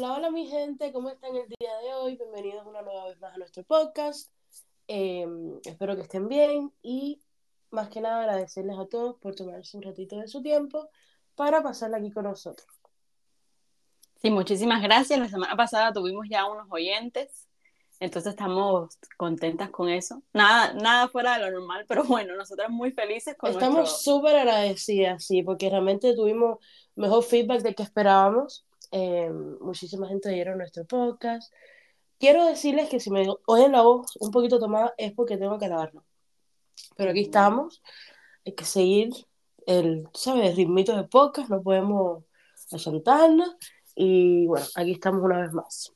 Hola, hola mi gente, ¿cómo están el día de hoy? Bienvenidos una nueva vez más a nuestro podcast. Em, espero que estén bien y más que nada agradecerles a todos por tomarse un ratito de su tiempo para pasarla aquí con nosotros. Sí, muchísimas gracias. La semana pasada tuvimos ya unos oyentes, entonces estamos contentas con eso. Nada, nada fuera de lo normal, pero bueno, nosotras muy felices con Estamos súper agradecidas, sí, porque realmente tuvimos mejor feedback del que esperábamos. Em, muchísima gente dieron nuestro podcast. Quiero decirles que si me oyen la voz un poquito tomada es porque tengo que lavarlo. Pero aquí estamos, hay que seguir el, ¿sabes? El ritmito de podcast, no podemos asaltarnos. Y bueno, aquí estamos una vez más.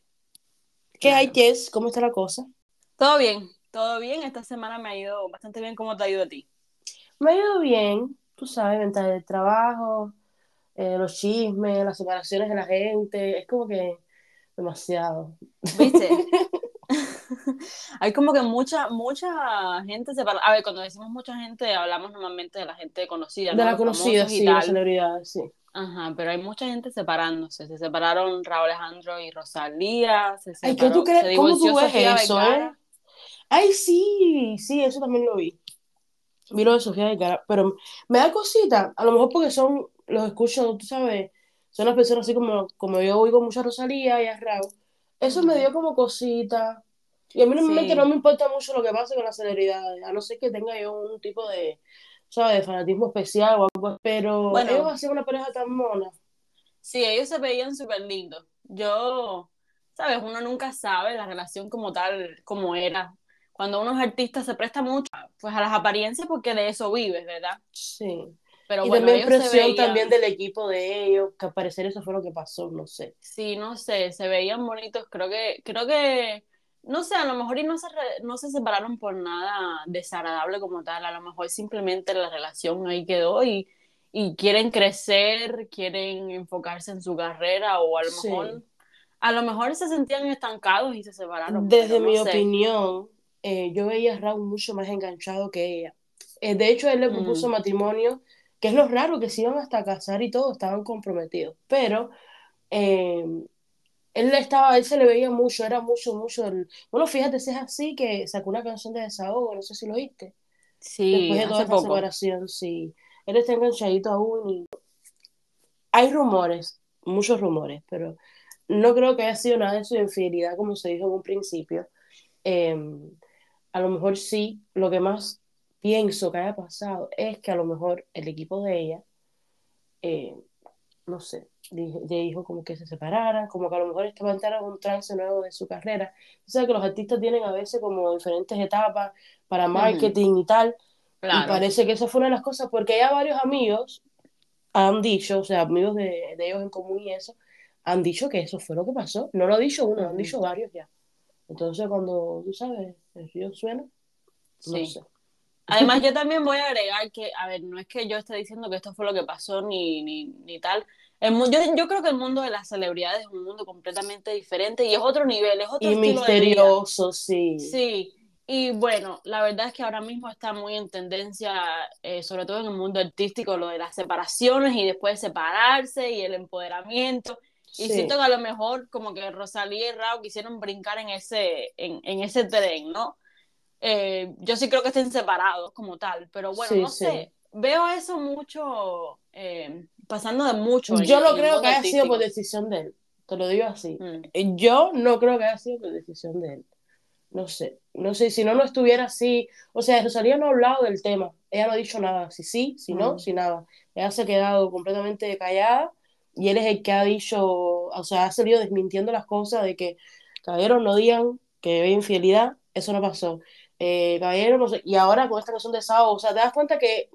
¿Qué hay, Jess? ¿Cómo está la cosa? Todo bien, todo bien. Esta semana me ha ido bastante bien. ¿Cómo te ha ido a ti? Me ha ido bien, tú sabes, mientras el trabajo, eh, los chismes, las separaciones de la gente, es como que demasiado. ¿Viste? Hay como que mucha, mucha gente separada. A ver, cuando decimos mucha gente, hablamos normalmente de la gente conocida. De la conocida, sí, la celebridad, sí. Ajá, pero hay mucha gente separándose. Se separaron Raúl Alejandro y Rosalía. Se Ay, ¿qué tú crees? ¿Cómo tú ves eso, eh? Ay, sí, sí, eso también lo vi. Vi lo de Sofía Vergara, pero me da cosita, a lo mejor porque son, los escucho, tú sabes, son las personas así como, como yo oigo mucha Rosalía y a Raúl. Eso me dio como cosita. Y a mí normalmente no me importa mucho lo que pase con la celeridad, a no ser que tenga yo un tipo de, ¿sabes? De fanatismo especial o algo, pero bueno, ellos hacían una pareja tan mona. Sí, ellos se veían súper lindos. Yo, ¿sabes? Uno nunca sabe la relación como tal, como era. Cuando unos artistas se presta mucho pues a las apariencias porque de eso vives, ¿verdad? Sí. Pero y bueno, también presión también del equipo de ellos, que al parecer eso fue lo que pasó, no sé. Sí, no sé, se veían bonitos, creo que, creo que no sé, a lo mejor y no se, no se separaron por nada desagradable como tal, a lo mejor simplemente la relación ahí quedó y, y quieren crecer, quieren enfocarse en su carrera o a lo mejor a lo mejor se sentían estancados y se separaron. Desde mi opinión, eh, yo veía a Raúl mucho más enganchado que ella. Eh, de hecho, él le propuso mm. matrimonio, que es lo raro, que se iban hasta casar y todo, estaban comprometidos. Pero eh, él estaba, él se le veía mucho, era mucho, mucho. El... Bueno, fíjate, si es así que sacó una canción de desahogo, no sé si lo oíste. Sí, Después de toda esta separación, sí. Él está enganchadito aún y hay rumores, muchos rumores, pero no creo que haya sido nada de su infidelidad, como se dijo en un principio. Em, a lo mejor sí, lo que más pienso que haya pasado es que a lo mejor el equipo de ella, eh, no sé, le dijo como que se separaran, como que a lo mejor estaba entrando en un trance nuevo de su carrera. O sea que los artistas tienen a veces como diferentes etapas para marketing y tal. Y parece que eso fue una de las cosas, porque ya varios amigos han dicho, o sea, amigos de, de, ellos en común y eso, han dicho que eso fue lo que pasó. No lo ha dicho uno, lo han dicho varios ya. Entonces, cuando tú sabes, el río suena, no sé. Además, yo también voy a agregar que, a ver, no es que yo esté diciendo que esto fue lo que pasó ni, ni, ni tal, yo, yo, creo que el mundo de las celebridades es un mundo completamente diferente y es otro nivel, es otro y misterioso, sí. Sí, y bueno, la verdad es que ahora mismo está muy en tendencia, eh, sobre todo en el mundo artístico, lo de las separaciones y después separarse y el empoderamiento. Y siento que a lo mejor como que Rosalía y Raúl quisieron brincar en ese, en, en ese tren, ¿no? Eh, yo sí creo que estén separados como tal, pero bueno, no sé, veo eso mucho eh, pasando de mucho. Yo no creo que haya sido por decisión de él, te lo digo así. Mm. Eh, yo no creo que haya sido por decisión de él. No sé, no sé, si no, no estuviera así. O sea, Rosalía no ha hablado del tema, ella no ha dicho nada, si sí, si no, mm. si nada. Ella se ha quedado completamente callada y él es el que ha dicho, o sea, ha salido desmintiendo las cosas de que, caballeros, no digan que ve infidelidad, eso no pasó eh, caballero, y ahora con esta canción de Sao, o sea, te das cuenta que,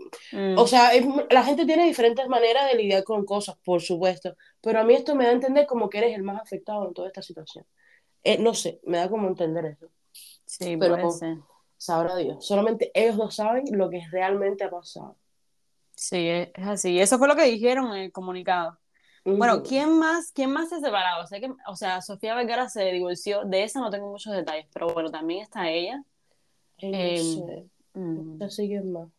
o mm. sea, la gente tiene diferentes maneras de lidiar con cosas, por supuesto, pero a mí esto me da a entender como que eres el más afectado en toda esta situación. Eh, no sé, me da como entender eso. Sí, pero sabrá Dios, solamente ellos no saben lo que realmente ha pasado. Sí, es así, eso fue lo que dijeron en el comunicado. Bueno, ¿quién más, ¿quién más se separado? O sea, que, o sea, Sofía Vergara se divorció, de esa no tengo muchos detalles, pero bueno, también está ella. Eh, mm. no sé. quién más.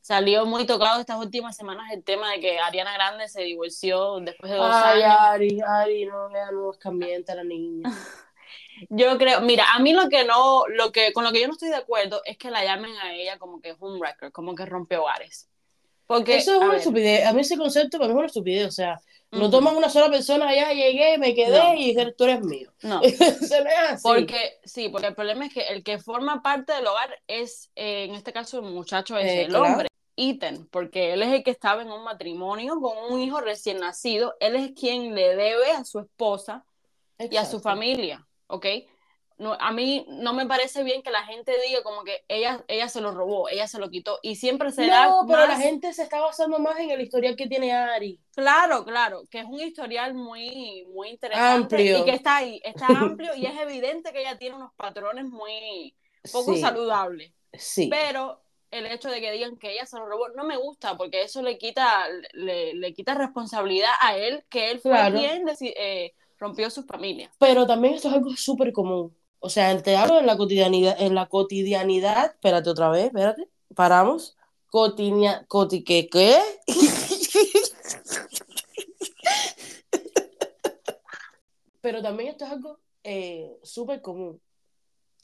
salió muy tocado estas últimas semanas el tema de que Ariana Grande se divorció después de dos Ay, años. Ari, Ari, no vea, no es cambiante la niña. Yo creo, mira, a mí lo que no, lo que, con lo que yo no estoy de acuerdo es que la llamen a ella como que es un record, como que rompe hogares. Porque, Eso es a una estupidez. A mí ese concepto para mí es una estupidez. O sea, no ujú, toman una sola persona, ya llegué, me quedé No. y dijeron, tú eres mío. No, Eso no es así. porque, sí, porque el problema es que el que forma parte del hogar es, eh, en este caso, el muchacho es Eh, el claro. hombre, Ethan, porque él es el que estaba en un matrimonio con un hijo recién nacido, él es quien le debe a su esposa y a su Exacto. familia, ¿ok? No, a mí no me parece bien que la gente diga como que ella, ella se lo robó, ella se lo quitó, y siempre se da No, pero la gente se está basando más en el historial que tiene Ari. Claro, claro, que es un historial muy, muy interesante Amplio. y que está ahí, está amplio y es evidente que ella tiene unos patrones muy poco Sí, saludables, sí. pero el hecho de que digan que ella se lo robó no me gusta porque eso le quita, le, le quita responsabilidad a él, que él fue Claro. quien eh, rompió su familia. Pero también esto es algo súper común. O sea, te hablo en la cotidianidad, en la cotidianidad, espérate otra vez, espérate, paramos. Cotidia, coti, ¿qué? ¿Qué? Pero también esto es algo eh, súper común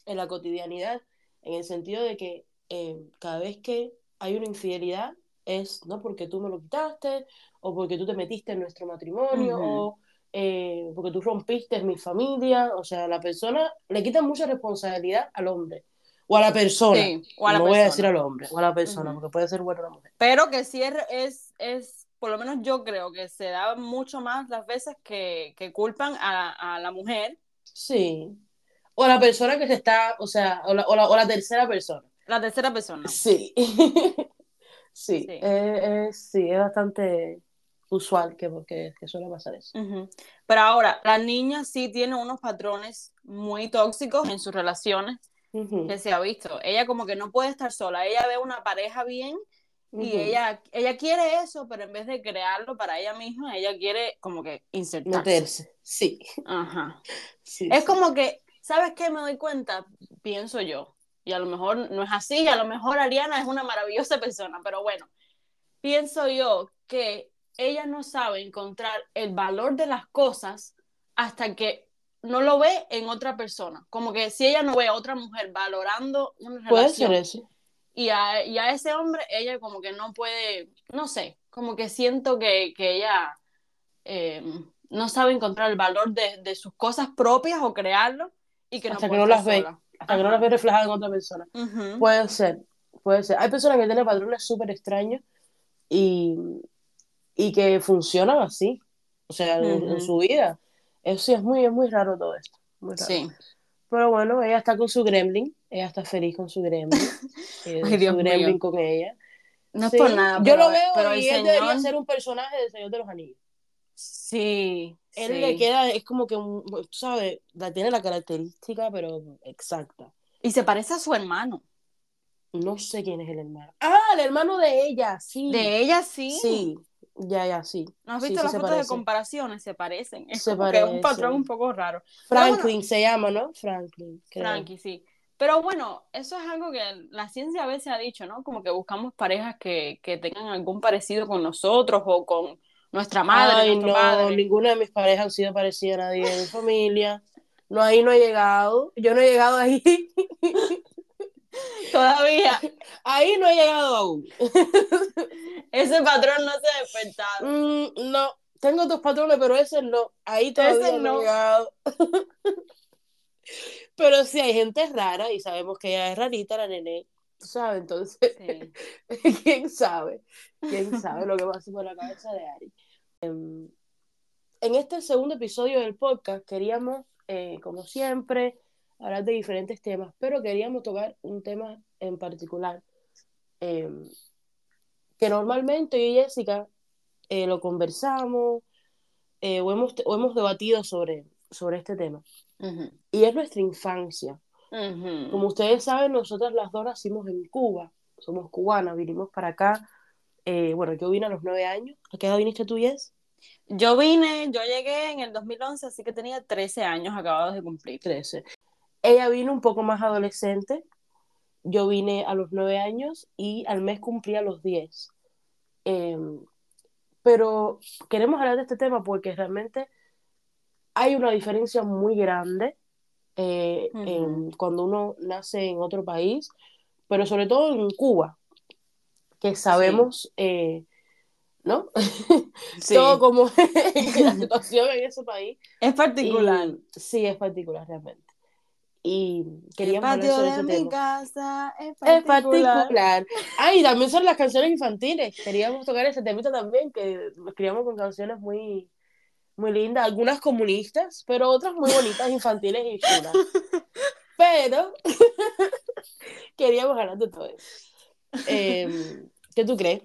en la cotidianidad, en el sentido de que eh, cada vez que hay una infidelidad es, ¿no? Porque tú me lo quitaste, o porque tú te metiste en nuestro matrimonio, o eh, porque tú rompiste mi familia, o sea, la persona le quita mucha responsabilidad al hombre, o a la persona, Sí, o a la no voy a decir al hombre, o a la persona, porque puede ser buena la mujer. Pero que sí es, es, es, por lo menos yo creo que se da mucho más las veces que, que culpan a, a la mujer, Sí. O a la persona que se está, o sea, o la, o la, o la tercera persona. la tercera persona. Sí. sí, Sí. eh, eh, sí, es bastante usual que, que, que suele pasar eso. Ujú. Pero ahora, la niña sí tiene unos patrones muy tóxicos en sus relaciones que se ha visto. Ella como que no puede estar sola, ella ve una pareja bien y ella, ella quiere eso, pero en vez de crearlo para ella misma, ella quiere como que insertarse. Meterse, sí. Ajá. sí, Es sí. como que, ¿sabes qué? Me doy cuenta, pienso yo, y a lo mejor no es así, a lo mejor Ariana es una maravillosa persona, pero bueno, pienso yo que ella no sabe encontrar el valor de las cosas hasta que no lo ve en otra persona. Como que si ella no ve a otra mujer valorando una Puede ser relación eso. y a, y a ese hombre, ella como que no puede, no sé, como que siento que, que ella eh, no sabe encontrar el valor de, de sus cosas propias o crearlo y que no Hasta que puede no estar las ve. sola. Hasta que no Ajá. las ve reflejadas en otra persona. Ujú. Puede ser, puede ser. Hay personas que tienen patrones súper extraños y, y que funcionan así. O sea, en, su vida. Eso sí, es muy, es muy raro todo esto. Muy raro. Sí. Pero bueno, ella está con su gremlin. Ella está feliz con su gremlin. eh, Ay, Dios su gremlin mío. con ella. No es por nada. Yo pero, lo veo pero y él debería ser un personaje del Señor de los Anillos. Sí. Él sí. le queda, es como que, un- sabes, la, tiene la característica, pero exacta. Y se parece a su hermano. No sé quién es el hermano. Ah, el hermano de ella, sí. De ella sí. Sí, ya, ya, sí. ¿No has visto sí las fotos de comparaciones? Se parecen. Es Se como que un patrón un poco raro. Bueno, Franklin se llama, ¿no? Franklin. creo. Frankie, sí. Pero bueno, eso es algo que la ciencia a veces ha dicho, ¿no? Como que buscamos parejas que, que tengan algún parecido con nosotros o con nuestra madre, Ay, nuestro no, padre. ninguna de mis parejas han sido parecida a nadie de mi familia. No, ahí no he llegado. Yo no he llegado ahí. Todavía Ahí no he llegado aún. ese patrón no se ha despertado. Mm, no, tengo dos patrones, pero ese no. Ahí todavía Ese no. no. he llegado. pero sí hay gente rara y sabemos que ella es rarita, la nene. ¿Sabes? Entonces, Sí. ¿quién sabe? ¿Quién sabe lo que pasa por la cabeza de Ari? Em, en este segundo episodio del podcast queríamos, eh, como siempre, hablar de diferentes temas, pero queríamos tocar un tema en particular em, que normalmente yo y Jessica eh, lo conversamos eh, o, hemos, o hemos debatido sobre, sobre este tema. Ujú. Y es nuestra infancia. Ujú. Como ustedes saben, nosotras las dos nacimos en Cuba, somos cubanas, vinimos para acá. eh, bueno, yo vine a los nueve años. ¿A qué edad viniste tú, Jess? Yo vine, yo llegué en el 2011, así que tenía 13 años acabados de cumplir. Trece. Ella vino un poco más adolescente yo vine a los nueve años y al mes cumplía los diez. Em, pero queremos hablar de este tema porque realmente hay una diferencia muy grande eh, cuando uno nace en otro país, pero sobre todo en Cuba, que sabemos, eh, ¿no? Todo como la situación en ese país. Es particular. sí, es particular realmente. Y queríamos el patio de mi casa es particular. es particular. Ay, también son las canciones infantiles. Queríamos tocar ese temita también, que escribíamos con canciones muy, muy lindas, algunas comunistas, pero otras muy bonitas, infantiles y chulas. Pero queríamos hablar de todo eso. Em, ¿Qué tú crees?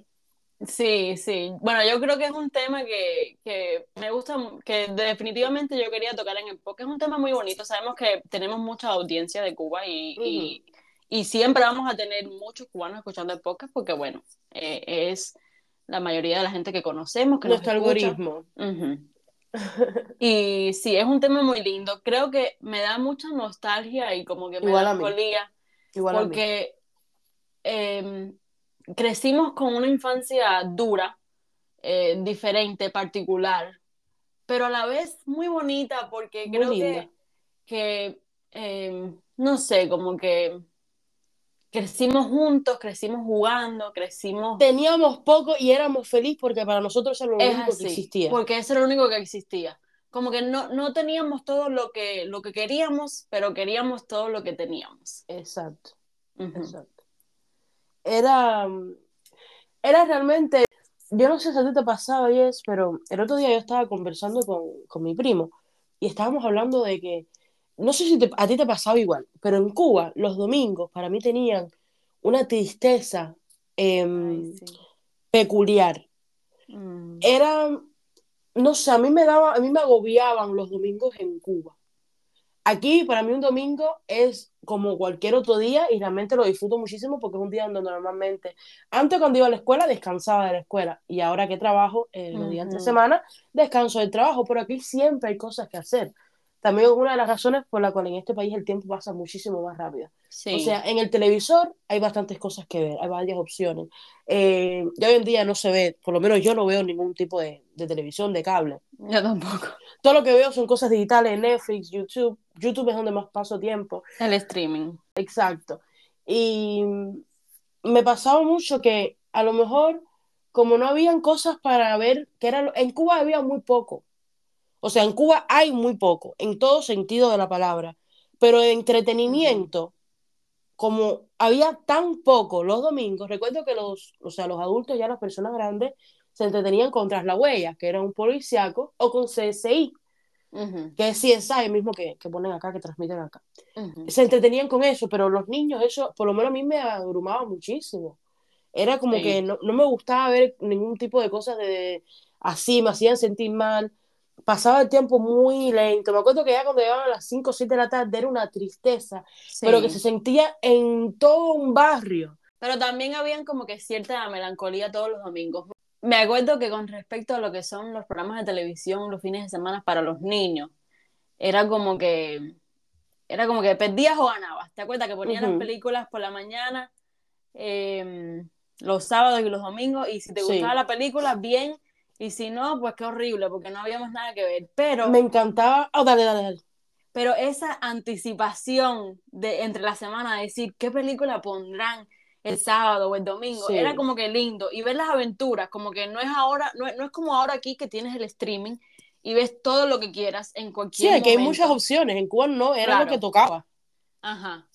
Sí, sí. Bueno, yo creo que es un tema que, que, me gusta, que definitivamente yo quería tocar en el podcast. Es un tema muy bonito. Sabemos que tenemos mucha audiencia de Cuba y, y, y siempre vamos a tener muchos cubanos escuchando el podcast porque, bueno, eh, es la mayoría de la gente que conocemos. Que Nuestro algoritmo. y sí, es un tema muy lindo. Creo que me da mucha nostalgia y como que me da Igual porque em, crecimos con una infancia dura, eh, diferente, particular, pero a la vez muy bonita porque creo que, que em, no sé, como que crecimos juntos, crecimos jugando, crecimos... Teníamos poco y éramos felices porque para nosotros era lo único que existía. Porque eso era lo único que existía. Como que no, no teníamos todo lo que, lo que queríamos, pero queríamos todo lo que teníamos. Exacto. Exacto era, era realmente, yo no sé si a ti te pasaba, es pero el otro día yo estaba conversando con, con mi primo y estábamos hablando de que, no sé si a ti te pasaba igual, pero en Cuba los domingos para mí tenían una tristeza em, peculiar. Mm. Era, no sé, a mí me daba, a mí me agobiaban los domingos en Cuba. Aquí para mí un domingo es como cualquier otro día y realmente lo disfruto muchísimo porque es un día donde normalmente, antes cuando iba a la escuela descansaba de la escuela y ahora que trabajo eh, los días de semana descanso del trabajo, pero aquí siempre hay cosas que hacer. También es una de las razones por la cual en este país el tiempo pasa muchísimo más rápido. O sea, en el televisor hay bastantes cosas que ver, hay varias opciones. Eh, ya hoy en día no se ve, por lo menos yo no veo ningún tipo de, de televisión de cable. Yo tampoco. Todo lo que veo son cosas digitales, Netflix, YouTube. YouTube es donde más paso tiempo. El streaming. Exacto. Y me pasaba mucho que a lo mejor, como no habían cosas para ver, que era, en Cuba había muy poco. O sea, en Cuba hay muy poco, en todo sentido de la palabra. Pero de entretenimiento, como había tan poco los domingos, recuerdo que los, o sea, los adultos, ya las personas grandes, se entretenían con Tras la Huella, que era un policiaco, o con CSI, que es CSI, el mismo que, que, ponen acá, que transmiten acá. Se entretenían con eso, pero los niños, eso, por lo menos a mí me abrumaba muchísimo. Era como que no, no, me gustaba ver ningún tipo de cosas de así, me hacían sentir mal pasaba el tiempo muy lento. Me acuerdo que ya cuando llegaban a las 5 o 7 de la tarde era una tristeza, pero que se sentía en todo un barrio. Pero también habían como que cierta melancolía todos los domingos. Me acuerdo que con respecto a lo que son los programas de televisión los fines de semana para los niños, era como que era como que perdías o ganabas. ¿Te acuerdas que ponían las películas por la mañana, em, los sábados y los domingos? Y si te gustaba la película, bien, y si no, pues qué horrible, porque no habíamos nada que ver. Pero. Me encantaba. Oh, dale, dale, dale. Pero esa anticipación de entre la semana, decir qué película pondrán el sábado o el domingo, era como que lindo. Y ver las aventuras, como que no es ahora, no es, como ahora aquí que tienes el streaming y ves todo lo que quieras en cualquier Sí, aquí hay muchas opciones. En Cuba no, era lo que tocaba. Ajá.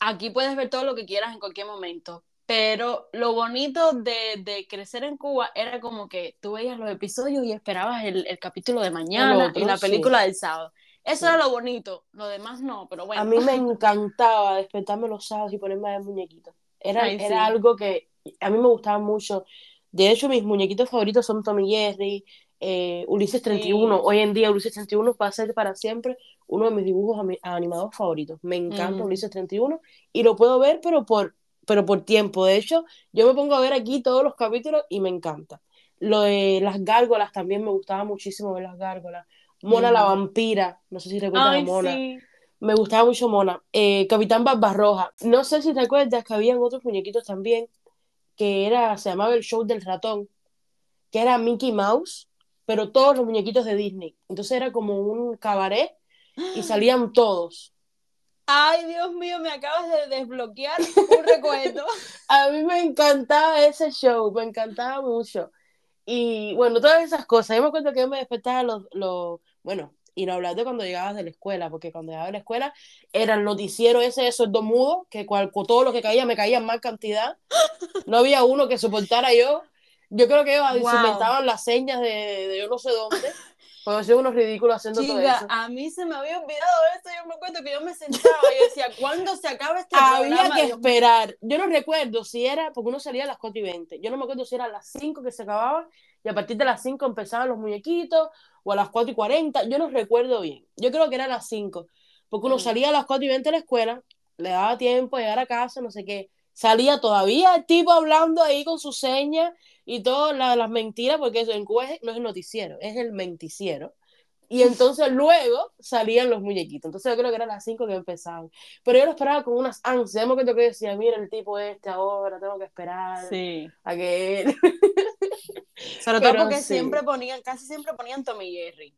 Aquí puedes ver todo lo que quieras en cualquier momento. Pero lo bonito de, de, crecer en Cuba era como que tú veías los episodios y esperabas el, el capítulo de mañana y la película del sábado. Eso era lo bonito, lo demás no, pero bueno. A mí me encantaba despertarme los sábados y ponerme a ver muñequitos. Era, era algo que a mí me gustaba mucho. De hecho, mis muñequitos favoritos son Tommy Jerry, eh, Ulises 31. Hoy en día Ulises 31 va a ser para siempre uno de mis dibujos animados favoritos. Me encanta Ulises 31 y lo puedo ver, pero por pero por tiempo. De hecho, yo me pongo a ver aquí todos los capítulos y me encanta. Lo de las gárgolas también me gustaba muchísimo ver las gárgolas. Mona la vampira, no sé si recuerdas a Mona. Me gustaba mucho Mona. Eh, Capitán Barbarroja. No sé si te acuerdas que habían otros muñequitos también, que era, se llamaba el show del ratón, que era Mickey Mouse, pero todos los muñequitos de Disney. Entonces era como un cabaret y salían todos. Ay, Dios mío, me acabas de desbloquear un recuerdo. A mí me encantaba ese show, me encantaba mucho. Y bueno, todas esas cosas. Yo me acuerdo que yo me despertaba los, los bueno, y no hablar de cuando llegabas de la escuela, porque cuando llegaba de la escuela era el noticiero ese de sordo mudo, que cual, todo lo que caía me caía en más cantidad. No había uno que soportara yo. Yo creo que ellos Wow. inventaban las señas de, de yo no sé dónde. Cuando hacían unos ridículos haciendo todo Chica, eso. a mí se me había olvidado eso. Yo me acuerdo que yo me sentaba y decía, ¿cuándo se acaba este Había programa? que esperar. Yo no recuerdo si era, porque uno salía a las 4 y 20. Yo no me acuerdo si era a las 5 que se acababa y a partir de las 5 empezaban los muñequitos o a las 4 y 40. Yo no recuerdo bien. Yo creo que era a las 5, porque uno Mm. salía a las 4 y 20 de la escuela, le daba tiempo a llegar a casa, no sé qué. Salía todavía el tipo hablando ahí con su seña y todas la- las mentiras, porque eso en Cuba es- no es el noticiero, es el menticiero. Y entonces luego salían los muñequitos. Entonces yo creo que eran las 5 que empezaban. Pero yo lo esperaba con unas ansias. Yo acuerdo que decía, mira el tipo este ahora, tengo que esperar Sí. a que él. Sobre todo Pero porque sí. siempre ponían, casi siempre ponían Tommy y Jerry.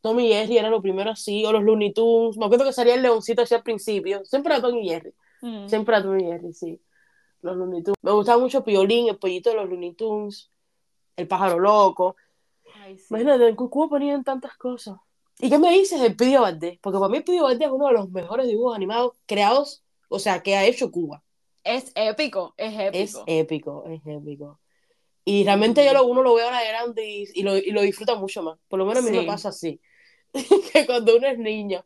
Tommy Jerry era lo primero así, o los Looney Tunes. Me acuerdo que salía el leoncito así al principio. Siempre era Tommy Jerry. Mm. Siempre era Tommy y Jerry, sí. Los Looney Tunes. Me gustaba mucho Piolín, el pollito de los Looney Tunes, el pájaro loco. Ay, sí. Imagínate, en Cuba ponían tantas cosas. ¿Y qué me dices del Pidio Valdés? Porque para mí Pidio Valdés es uno de los mejores dibujos animados creados, o sea, que ha hecho Cuba. Es épico, es Es épico. épico, es épico. Y realmente yo lo, uno lo ve ahora grande y, y lo, y lo disfruta mucho más. Por lo menos a mí me pasa así. que cuando uno es niño,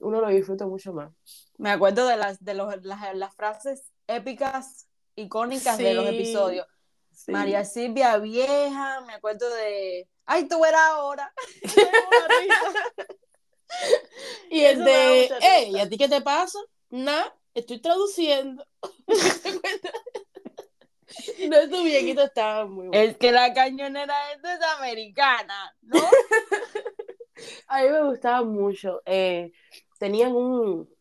uno lo disfruta mucho más. Me acuerdo de las, de los, las, las frases épicas, icónicas de los episodios. Sí. María Silvia vieja, me acuerdo de. ¡Ay, tú eras ahora! Y el de, mucha hey, risa. ¿y a ti qué te pasa? Nada, estoy traduciendo. No, estos muñequitos estaban muy buenos. Es que la cañonera esta es americana, ¿no? A mí me gustaba mucho. Eh, tenían un,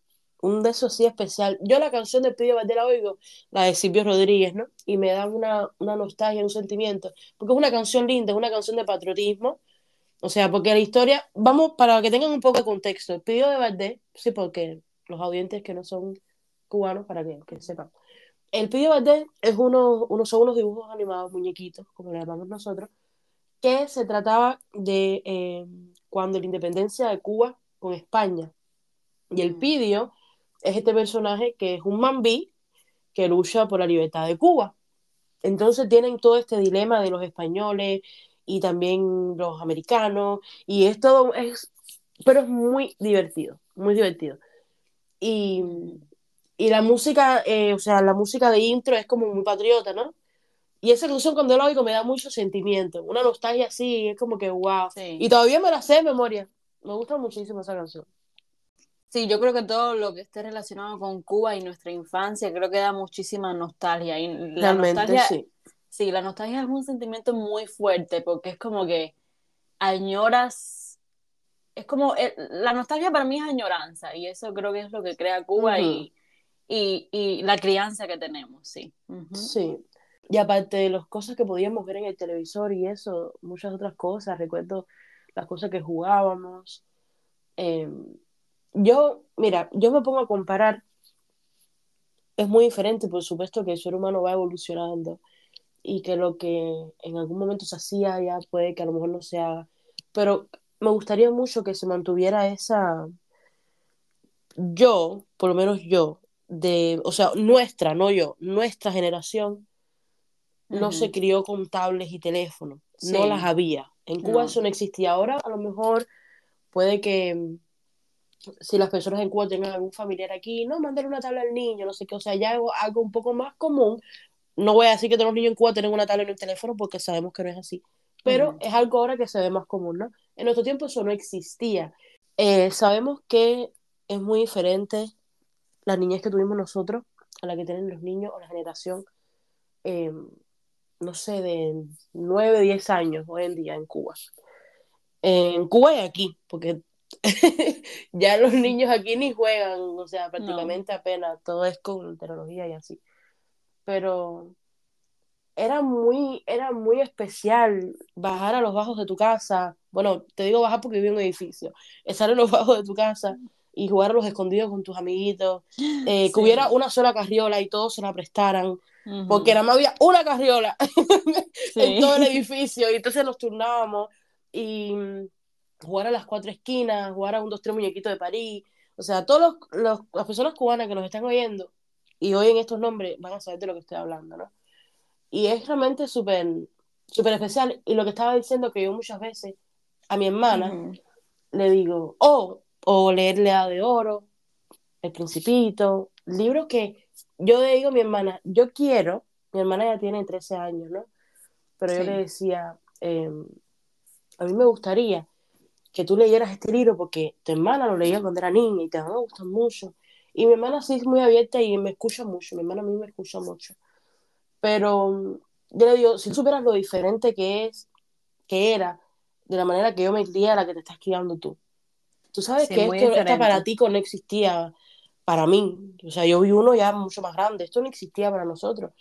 un de esos así especial. Yo la canción de Pidio Valdés la oigo, la de Silvio Rodríguez, ¿no? Y me da una, una nostalgia, un sentimiento. Porque es una canción linda, es una canción de patriotismo. O sea, porque la historia, vamos, para que tengan un poco de contexto, el Pidio de Valdés, sí, porque los audientes que no son cubanos, para que, que sepan. El Pidio Valdés es uno, uno, son unos dibujos animados, muñequitos, como le llamamos nosotros, que se trataba de eh, cuando la independencia de Cuba con España. Y el Mm. Pidio es este personaje que es un mambí que lucha por la libertad de Cuba. Entonces tienen todo este dilema de los españoles y también los americanos, y es todo, es, pero es muy divertido, muy divertido. Y, y la música, eh, o sea, la música de intro es como muy patriota, ¿no? Y esa canción cuando la oigo me da mucho sentimiento, una nostalgia así, es como que wow. Sí. Y todavía me la sé de memoria. Me gusta muchísimo esa canción. Sí, yo creo que todo lo que esté relacionado con Cuba y nuestra infancia, creo que da muchísima nostalgia. Y la Realmente, nostalgia, sí. sí, la nostalgia es un sentimiento muy fuerte porque es como que añoras, es como, eh, la nostalgia para mí es añoranza y eso creo que es lo que crea Cuba y, y, y la crianza que tenemos, sí. Sí. Y aparte de las cosas que podíamos ver en el televisor y eso, muchas otras cosas, recuerdo las cosas que jugábamos. Eh, yo, mira, yo me pongo a comparar, es muy diferente, por supuesto que el ser humano va evolucionando y que lo que en algún momento se hacía ya puede que a lo mejor no se haga, pero me gustaría mucho que se mantuviera esa, yo, por lo menos yo, de, o sea, nuestra, no yo, nuestra generación no se crió con tablets y teléfonos, no las había. En Cuba No. eso no existía. Ahora a lo mejor puede que si las personas en Cuba tengan algún familiar aquí, no, mandar una tabla al niño, no sé qué, o sea, ya algo, algo un poco más común. No voy a decir que todos los niños en Cuba tienen una tablet en un teléfono porque sabemos que no es así, pero es algo ahora que se ve más común, ¿no? En nuestro tiempo eso no existía. Eh, sabemos que es muy diferente la niñez que tuvimos nosotros a la que tienen los niños o la generación, eh, no sé, de 9, 10 años hoy en día en Cuba. En Cuba y aquí, porque ya los niños aquí ni juegan, o sea, prácticamente apenas, todo es con tecnología y así. Pero era muy, era muy especial bajar a los bajos de tu casa. Bueno, te digo bajar porque vivo en un edificio. Estar en los bajos de tu casa y jugar a los escondidos con tus amiguitos. Eh, que hubiera una sola carriola y todos se la prestaran. Porque nada más había una carriola en todo el edificio y entonces nos turnábamos y jugar a las cuatro esquinas, jugar a un dos, tres muñequitos de París. O sea, todas las personas cubanas que nos están oyendo y oyen estos nombres van a saber de lo que estoy hablando, ¿no? Y es realmente súper súper especial. Y lo que estaba diciendo que yo muchas veces a mi hermana le digo, oh, o leerle a de Oro, El Principito, libros que yo le digo a mi hermana, yo quiero, mi hermana ya tiene 13 años, ¿no? Pero yo le decía, em, a mí me gustaría que tú leyeras este libro porque tu hermana lo leía cuando era niña y te va a gustar mucho. Y mi hermana sí es muy abierta y me escucha mucho, mi hermana a mí me escucha mucho. Pero mm, yo le digo, si supieras lo diferente que es, que era, de la manera que yo me crié a la que te estás criando tú. Tú sabes que esto, este aparatico no existía para mí. O sea, yo vi uno ya mucho más grande. Esto no existía para nosotros.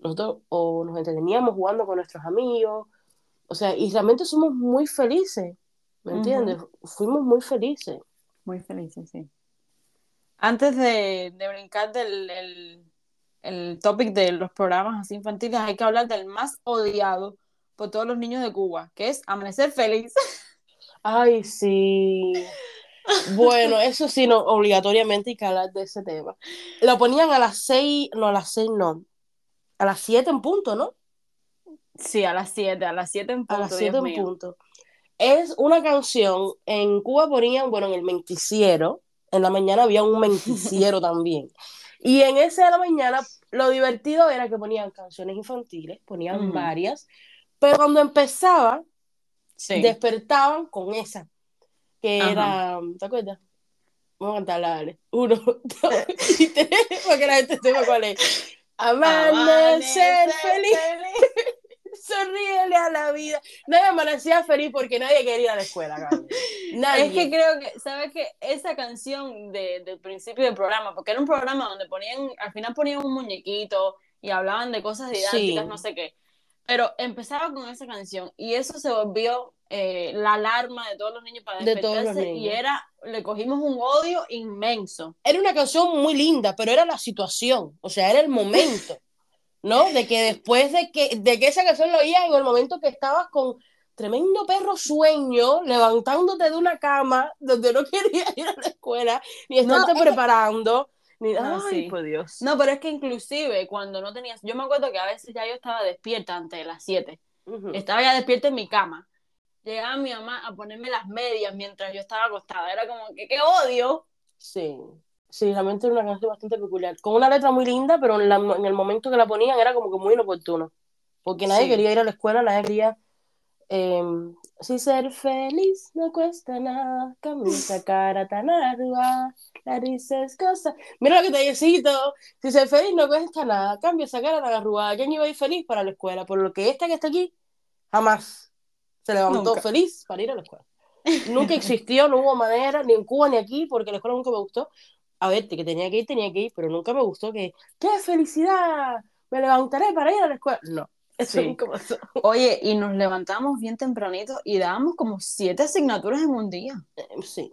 Nosotros o nos entreteníamos jugando con nuestros amigos. O sea, y realmente somos muy felices. ¿Me entiendes? Fuimos muy felices. Muy felices, sí. Antes de, de brincar del el topic de los programas así infantiles, hay que hablar del más odiado por todos los niños de Cuba, que es Amanecer Feliz. Ay, sí. Bueno, eso sí, no, obligatoriamente hay que hablar de ese tema. Lo ponían a las seis, no, a las seis no, a las siete en punto, ¿no? Sí, a las siete, a las siete en punto. A las siete en punto. Es una canción, en Cuba ponían, bueno, en el menticiero, en la mañana había un menticiero también. Y en ese de la mañana, lo divertido era que ponían canciones infantiles, ponían varias, pero cuando empezaba, despertaban con esa, que era, ¿te acuerdas? Vamos a cantarla, dale. Uno, dos y tres, para que la gente sepa cuál es. Amanecer, feliz. Sonríele a la vida. Nadie amanecía feliz porque nadie quería ir a la escuela. Nadie. Es que creo que, ¿sabes qué? Esa canción de, del principio del programa, porque era un programa donde ponían, al final ponían un muñequito y hablaban de cosas didácticas, no sé qué. Pero empezaba con esa canción y eso se volvió eh, la alarma de todos los niños para despertarse y era, le cogimos un odio inmenso. Era una canción muy linda, pero era la situación, o sea, era el momento. ¿No? De que después de que, de que esa canción lo oías en el momento que estabas con tremendo perro sueño, levantándote de una cama donde no querías ir a la escuela, ni estarte preparando. Ni, no, ay, por Dios. No, pero es que inclusive cuando no tenías, yo me acuerdo que a veces ya yo estaba despierta antes de las 7, estaba ya despierta en mi cama, llegaba mi mamá a ponerme las medias mientras yo estaba acostada, era como que qué odio. Sí. Sí, realmente era una canción bastante peculiar. Con una letra muy linda, pero en, el momento que la ponían era como que muy inoportuno. Porque nadie quería ir a la escuela, nadie quería. Eh, si ser feliz no cuesta nada, camisa cara tan ardua, la risa es cosa. Mira lo que te necesito. Si ser feliz no cuesta nada, cambia esa cara tan arrugada. ¿Quién iba a ir feliz para la escuela? Por lo que esta que está aquí, jamás se levantó feliz para ir a la escuela. Nunca existió, no hubo manera, ni en Cuba ni aquí, porque la escuela nunca me gustó a ver, que tenía que ir, tenía que ir, pero nunca me gustó que, ¡qué felicidad! Me levantaré para ir a la escuela. No, eso nunca pasó. Oye, y nos levantamos bien tempranito y dábamos como siete asignaturas en un día. Eh, sí.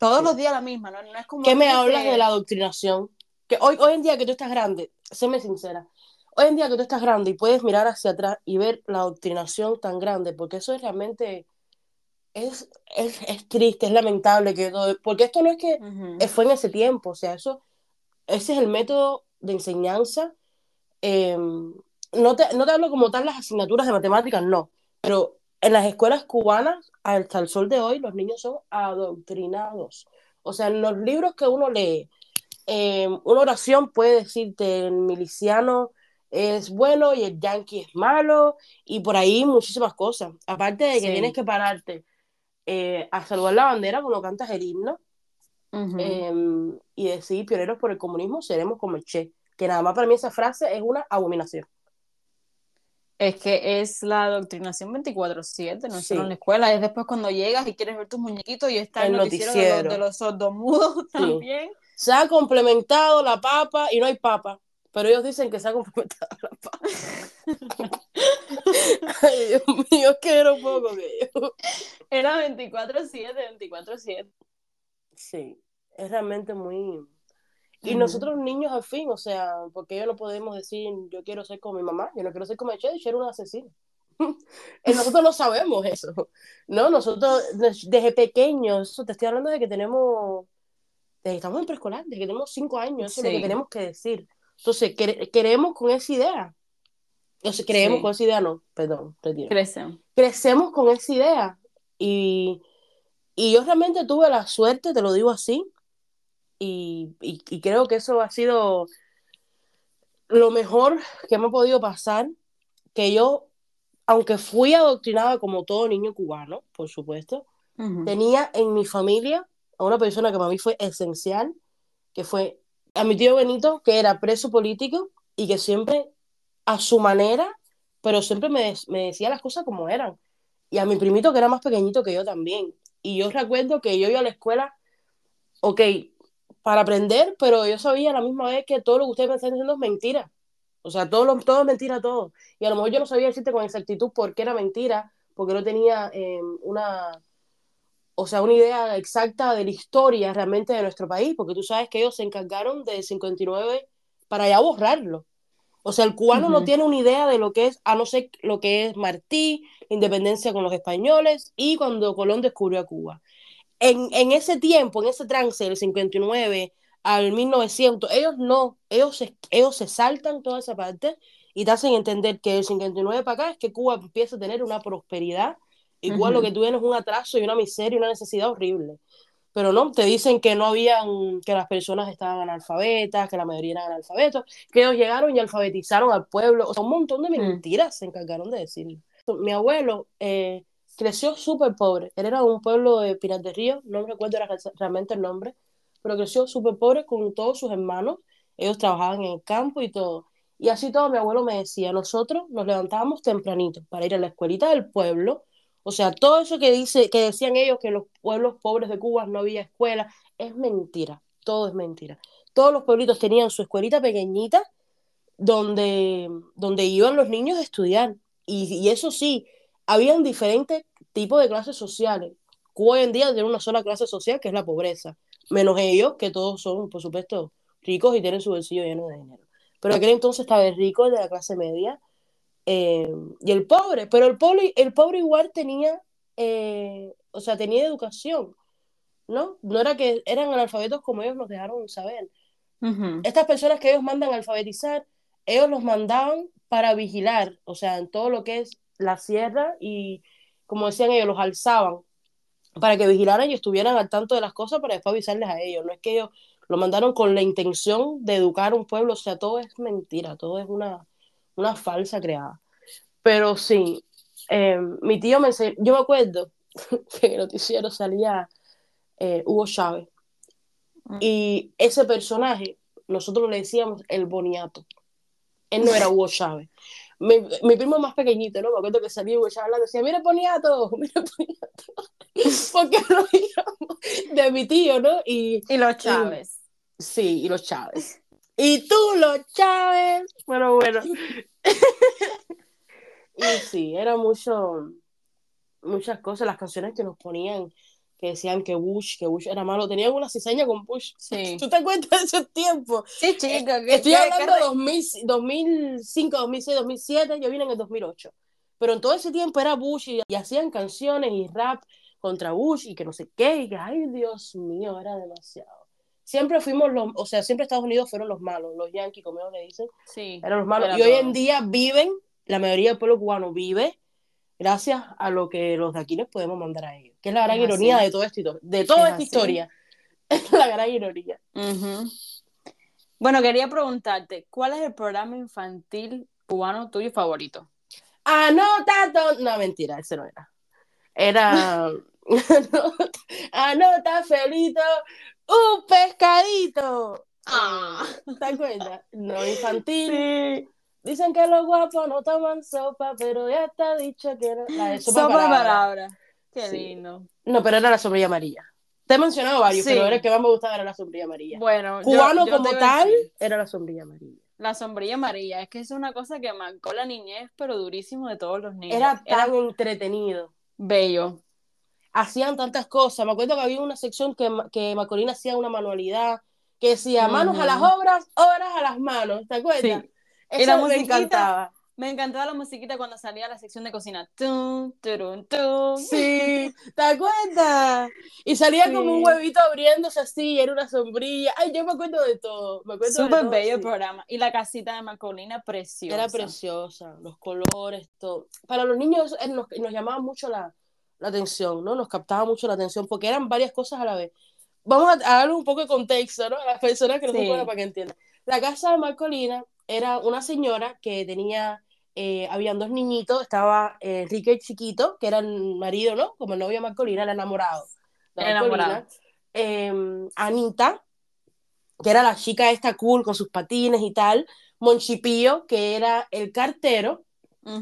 Todos los días la misma, ¿no? no es como ¿Qué me hablas de la adoctrinación? Que hoy, hoy en día que tú estás grande, séme sincera, hoy en día que tú estás grande y puedes mirar hacia atrás y ver la adoctrinación tan grande, porque eso es realmente es, es, triste, es lamentable que todo, porque esto no es que fue en ese tiempo, o sea, eso, ese es el método de enseñanza. Em, no, te, no te hablo como tal las asignaturas de matemáticas, no, pero en las escuelas cubanas, hasta el sol de hoy, los niños son adoctrinados. O sea, en los libros que uno lee, em, una oración puede decirte el miliciano es bueno y el yankee es malo, y por ahí muchísimas cosas. Aparte de que tienes que pararte eh, a saludar la bandera cuando cantas el himno em, y decir pioneros por el comunismo seremos como el Che, que nada más para mí esa frase es una abominación. Es que es la adoctrinación 24-7, no es solo en la escuela, es después cuando llegas y quieres ver tus muñequitos y está el, noticiero, De, los, sordomudos también. Se ha complementado la papa y no hay papa, pero ellos dicen que se ha complementado la papa. Ay, Dios mío, que era un poco que Era 24-7, 24-7. Sí, es realmente muy y nosotros niños al fin, o sea, porque ellos no podemos decir, yo quiero ser como mi mamá, yo no quiero ser como Echelle, Echelle era un asesino. nosotros no sabemos eso, ¿no? Nosotros desde pequeños, te estoy hablando de que tenemos, desde estamos en preescolar, desde que tenemos cinco años, eso es lo que tenemos que decir. Entonces, queremos con esa idea. O sea, creemos con esa idea, no, perdón, retiro. Crecemos. Crecemos con esa idea. Y, y yo realmente tuve la suerte, te lo digo así, y, creo que eso ha sido lo mejor que me ha podido pasar, que yo, aunque fui adoctrinada como todo niño cubano, por supuesto, tenía en mi familia a una persona que para mí fue esencial, que fue a mi tío Benito, que era preso político y que siempre, a su manera, pero siempre me, me decía las cosas como eran. Y a mi primito, que era más pequeñito que yo también. Y yo recuerdo que yo iba a la escuela, ok, para aprender, pero yo sabía a la misma vez que todo lo que ustedes me están diciendo es mentira. O sea, todo, lo, todo es mentira, todo. Y a lo mejor yo no sabía decirte con exactitud por qué era mentira, porque no tenía em, una, o sea, una idea exacta de la historia realmente de nuestro país, porque tú sabes que ellos se encargaron de 59 para ya borrarlo. O sea, el cubano no tiene una idea de lo que es, a no ser lo que es Martí, independencia con los españoles y cuando Colón descubrió a Cuba en, ese tiempo, en ese trance del 59 al 1900, ellos no, ellos se, ellos se saltan toda esa parte y te hacen entender que del 59 para acá es que Cuba empieza a tener una prosperidad, igual lo que tuvieron es un atraso y una miseria y una necesidad horrible. Pero no, te dicen que no habían, que las personas estaban analfabetas, que la mayoría eran analfabetos, que ellos llegaron y alfabetizaron al pueblo, o sea, un montón de mentiras se encargaron de decir. Mi abuelo, eh, creció súper pobre. Él era de un pueblo de Pinar del Río, no recuerdo realmente el nombre, pero creció súper pobre con todos sus hermanos. Ellos trabajaban en el campo y todo. Y así todo mi abuelo me decía, nosotros nos levantábamos tempranito para ir a la escuelita del pueblo. O sea, todo eso que, dice, que decían ellos que en los pueblos pobres de Cuba no había escuela, es mentira, todo es mentira. Todos los pueblitos tenían su escuelita pequeñita donde, donde iban los niños a estudiar. Y, eso sí, habían diferentes tipos de clases sociales. Cuba hoy en día tiene una sola clase social que es la pobreza, menos ellos, que todos son, por supuesto, ricos y tienen su bolsillo lleno de dinero. Pero aquel entonces estaba el rico, el de la clase media, eh, y el pobre, pero el pobre, el pobre igual tenía, eh, o sea, tenía educación, ¿no? No era que eran analfabetos como ellos nos dejaron saber. Estas personas que ellos mandan a alfabetizar, ellos los mandaban para vigilar, o sea, en todo lo que es la sierra y, como decían ellos, los alzaban para que vigilaran y estuvieran al tanto de las cosas para después avisarles a ellos. No es que ellos lo mandaron con la intención de educar a un pueblo, o sea, todo es mentira, todo es una, una falsa creada. Pero sí, eh, mi tío me enseñó, yo me acuerdo que en el noticiero salía eh, Hugo Chávez mm. y ese personaje nosotros le decíamos el boniato. Él no era Hugo Chávez mi, mi, primo más pequeñito, ¿no? Me acuerdo que salía y hablando, decía, mira Poniato, mira Poniato, porque lo digamos de mi tío, ¿no? Y, y los Chávez. sí, y los Chávez. Y tú, los Chávez. Bueno, bueno. y sí, era mucho, muchas cosas, las canciones que nos ponían que decían que Bush, que Bush era malo, tenían una cizaña con Bush. Sí. ¿Tú te cuentas de ese tiempo? Sí, chica. Eh, estoy hablando de 2005, 2006, 2007, yo vine en el 2008. Pero en todo ese tiempo era Bush y, hacían canciones y rap contra Bush y que no sé qué, y que, ay, Dios mío, era demasiado. Siempre fuimos los, o sea, siempre Estados Unidos fueron los malos, los yankees, como ellos le dicen. Sí. Eran los malos. y hoy en día viven, la mayoría del pueblo cubano vive gracias a lo que los de aquí les podemos mandar a ellos, que es la gran ironía de, todo esto, de toda esta historia. Es la gran ironía. Bueno, quería preguntarte, ¿cuál es el programa infantil cubano tuyo favorito? Anota, no, mentira, ese no era. Era, anota, Felito, un pescadito. Ah. ¿Te acuerdas? No, infantil. Dicen que los guapos no toman sopa, pero ya está dicho que no. La de sopa, Sopa palabra. palabras. Qué Sí. lindo. No, pero era la sombrilla amarilla. Te he mencionado varios, Sí. pero el que más me gustaba era la sombrilla amarilla. Bueno, Cubano yo como tal, era la sombrilla amarilla. La sombrilla amarilla, es que es una cosa que marcó la niñez, pero durísimo de todos los niños. Era tan entretenido. bello. Hacían tantas cosas. Me acuerdo que había una sección que, que Macorina hacía una manualidad que decía manos a las obras, obras a las manos. ¿Te acuerdas? Sí. La me encantaba. Me encantaba la musiquita cuando salía la sección de cocina. Tum, turun, tum. Sí, ¿te acuerdas? Y salía como un Sí. huevito abriéndose así, y era una sombrilla. Ay, yo me acuerdo de todo. Me acuerdo de Súper todo, bello el sí. programa. Y la casita de Macolina, preciosa. Era preciosa, los colores, todo. Para los niños eh, nos, nos llamaba mucho la, la atención, ¿no? Nos captaba mucho la atención porque eran varias cosas a la vez. Vamos a, a darle un poco de contexto, ¿no? A las personas que no Sí. para que entiendan. La casa de Marcolina era una señora que tenía, eh, habían dos niñitos, estaba eh, Enrique el chiquito, que era el marido, ¿no? Como el novio de Marcolina, el enamorado. de enamorado. Eh, Anita, que era la chica esta cool con sus patines y tal. Monchipío, que era el cartero,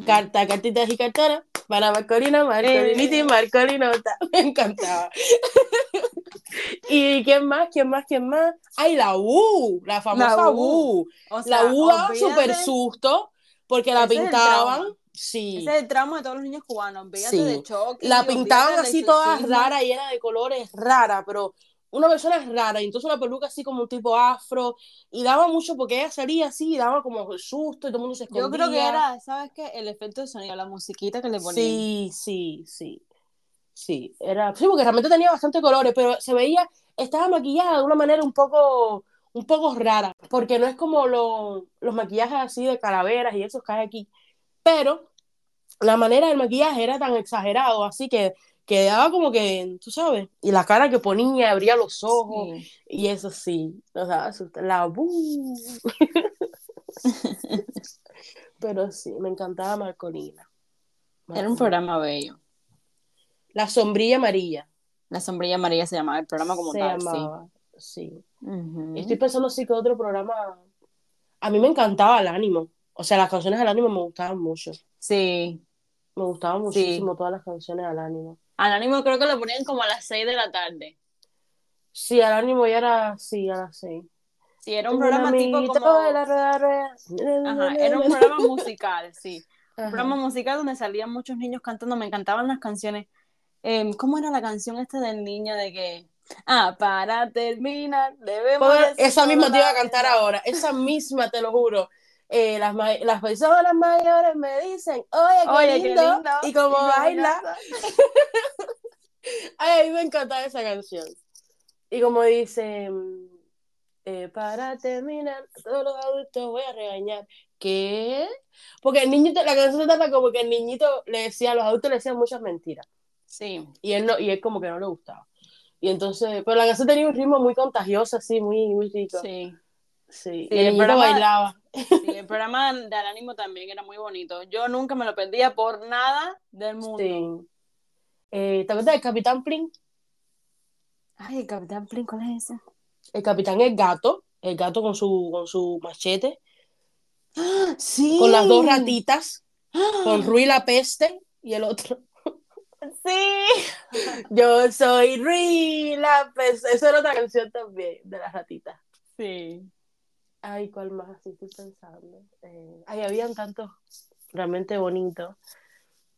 Carta, cartitas y cartera, para Marcolina, Marcolinita y Eh. Marcolinota. Me encantaba. ¿Y quién más? ¿Quién más? ¿Quién más? ¡Ay, la U! La famosa La U. U. O sea, La U daba súper susto porque la pintaban. Sí. Ese es el trauma de todos los niños cubanos. Sí. de Chucky, La pintaban así toda rara, llena de colores, rara, pero una persona rara, y entonces una peluca así como un tipo afro, y daba mucho porque ella salía así, y daba como susto, y todo el mundo se escondía. Yo creo que era, ¿sabes qué? El efecto de sonido, la musiquita que le ponían. Sí, sí, sí. Sí, era. Sí, porque realmente tenía bastante colores, pero se veía, estaba maquillada de una manera un poco, un poco rara, porque no es como lo- los maquillajes así de calaveras y esos que hay aquí. Pero la manera del maquillaje era tan exagerado, así que quedaba como que, tú sabes, y la cara que ponía, abría los ojos, Sí. y eso sí, nos daba susto. La bu. Pero sí, me encantaba Marcolina. Era un programa bello. La sombrilla amarilla. La sombrilla amarilla se llamaba el programa como se tal, llamaba. Sí. estoy pensando sí que otro programa. A mí me encantaba el ánimo. O sea, las canciones del ánimo me gustaban mucho. Sí. Me gustaban Sí. muchísimo todas las canciones del ánimo. Al ánimo creo que lo ponían como a las 6 de la tarde. Sí, al ánimo ya era, sí, a las seis. Sí, era un programa tipo como... de la rueda, rueda. Ajá, era un programa musical, sí. Ajá. Un programa musical donde salían muchos niños cantando, me encantaban las canciones. Em, ¿Cómo era la canción esta del niño de que... Ah, para terminar, debemos... Poder- esa misma te iba a cantar ahora. Esa misma, te lo juro. Eh, las, las personas mayores me dicen, oye, qué, Oye, qué lindo. Y como baila. encanta. Ay, a mí me encantaba esa canción. Y como dice, eh, para terminar, a todos los adultos voy a regañar. ¿Qué? Porque el niñito, la canción se trata como que el niñito le decía, los adultos le decían muchas mentiras. Sí, Y él, no, y él como que no le gustaba. Y entonces, pero la canción tenía un ritmo muy contagioso, así, muy, muy rico. Sí. Sí, Sí. Y el el programa- bailaba. Sí, el programa del ánimo también era muy bonito. Yo nunca me lo perdía por nada del mundo. Sí. Eh, ¿Te acuerdas del Capitán Plin? Ay, el Capitán Plin, ¿cuál es ese? El capitán es gato, el gato con su, con su machete, Sí. con las dos ratitas, con ¡Ah! Rui la peste y el otro. Sí. Yo soy Rui la peste. Esa era otra canción también de las ratitas. Sí. Ay, ¿cuál más? Así estoy pensando. Eh, ay, habían tantos realmente bonitos.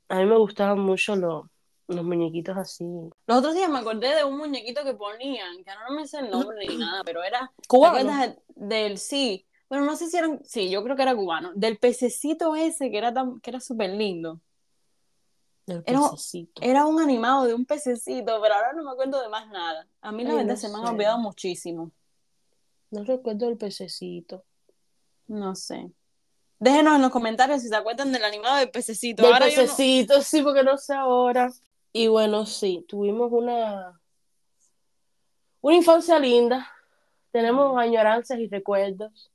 A mí me gustaban mucho los, los muñequitos así. Los otros días me acordé de un muñequito que ponían, que ahora no me sé el nombre ni nada, pero era. ¿Te Cubano. del sí? Bueno, no sé si era. un- Sí, yo creo que era cubano. Del pececito ese que era tan, que era súper lindo. Del Era- pececito. Era un animado de un pececito, pero ahora no me acuerdo de más nada. A mí la Ay, verdad no se me han olvidado muchísimo. No recuerdo el pececito. No sé. Déjenos en los comentarios si se acuerdan del animado del pececito. Del ahora yo no- pececito, sí, porque no sé ahora. Y bueno, sí, tuvimos una, una infancia linda. Tenemos añoranzas y recuerdos.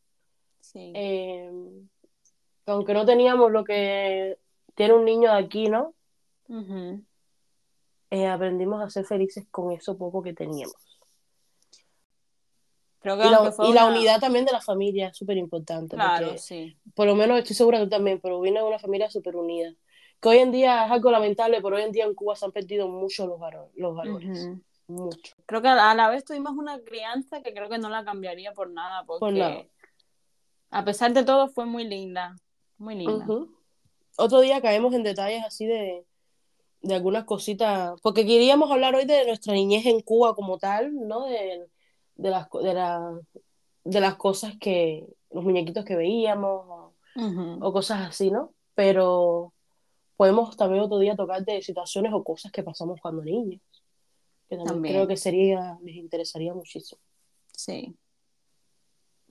Sí. Eh, que aunque no teníamos lo que tiene un niño de aquí, ¿no? Eh, aprendimos a ser felices con eso poco que teníamos. Creo que y la, y la una- unidad también de la familia es súper importante. Claro, sí. por lo menos estoy segura que tú también, pero vine de una familia súper unida. Que hoy en día es algo lamentable, pero hoy en día en Cuba se han perdido mucho los, varo- los valores. Ujú. Mucho. Creo que a la vez tuvimos una crianza que creo que no la cambiaría por nada, porque Por nada. a pesar de todo fue muy linda, muy linda. Ujú. Otro día caemos en detalles así de, de algunas cositas, porque queríamos hablar hoy de nuestra niñez en Cuba como tal, ¿no? De, de, las, de, la- de las cosas que, los muñequitos que veíamos o, Ujú. o cosas así, ¿no? Pero podemos también otro día tocar de situaciones o cosas que pasamos cuando niños, que también, También. creo que sería, les interesaría muchísimo, Sí.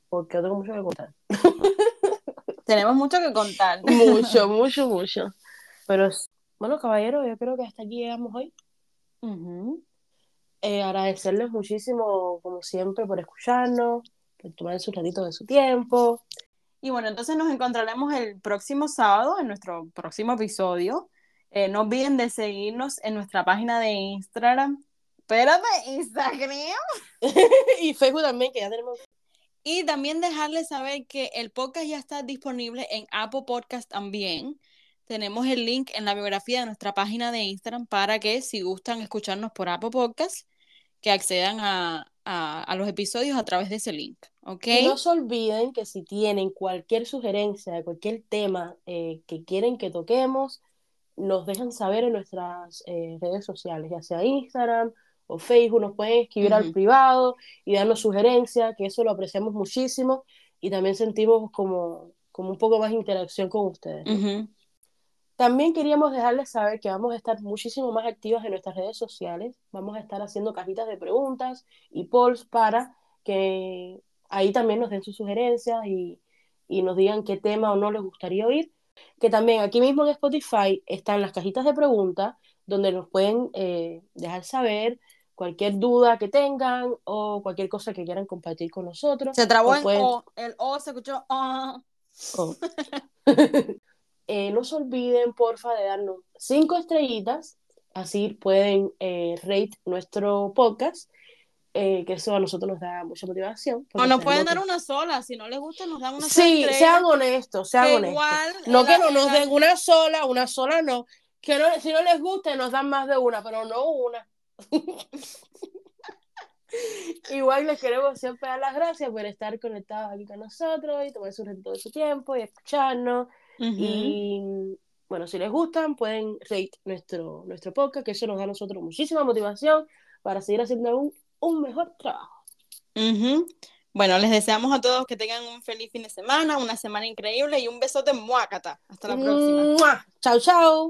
porque tengo mucho que contar. Tenemos mucho que contar. Mucho, mucho, mucho. Pero bueno, caballeros, yo creo que hasta aquí llegamos hoy. Ujú. Eh, agradecerles muchísimo, como siempre, por escucharnos, por tomarse un ratito de su tiempo. Y bueno, entonces nos encontraremos el próximo sábado en nuestro próximo episodio. Eh, no olviden de seguirnos en nuestra página de Instagram. Espérate, Instagram. y Facebook también, que ya tenemos. Y también dejarles saber que el podcast ya está disponible en Apple Podcast también. Tenemos el link en la biografía de nuestra página de Instagram para que si gustan escucharnos por Apple Podcast, que accedan a, a- a los episodios a través de ese link. ¿Ok? Y no se olviden que si tienen cualquier sugerencia cualquier tema eh, que quieren que toquemos, nos dejan saber en nuestras eh, redes sociales, ya sea Instagram o Facebook, nos pueden escribir al Ujú. privado y darnos sugerencias, que eso lo apreciamos muchísimo y también sentimos como, como un poco más interacción con ustedes. ¿no? Ujú. También queríamos dejarles saber que vamos a estar muchísimo más activas en nuestras redes sociales. Vamos a estar haciendo cajitas de preguntas y polls para que ahí también nos den sus sugerencias y, y nos digan qué tema o no les gustaría oír. Que también aquí mismo en Spotify están las cajitas de preguntas donde nos pueden eh, dejar saber cualquier duda que tengan o cualquier cosa que quieran compartir con nosotros. Se trabó en pueden- O, el O se escuchó. Oh. Eh, no se olviden, porfa, de darnos cinco estrellitas, así pueden eh, rate nuestro podcast, eh, que eso a nosotros nos da mucha motivación. O nos pueden dar una sola, si no les gusta nos dan una sola Sí, sean honestos, sean honestos. igual No que no nos den una sola, una sola no. Que no, si no les gusta, nos dan más de una, pero no una. Igual les queremos siempre dar las gracias por estar conectados aquí con nosotros y tomarse un ratito de su tiempo y escucharnos. Y bueno, si les gustan, pueden rate nuestro, nuestro podcast, que eso nos da a nosotros muchísima motivación para seguir haciendo un, un mejor trabajo. Bueno, les deseamos a todos que tengan un feliz fin de semana, una semana increíble y un besote muácata. Hasta la próxima. ¡Mua! Chao, chao.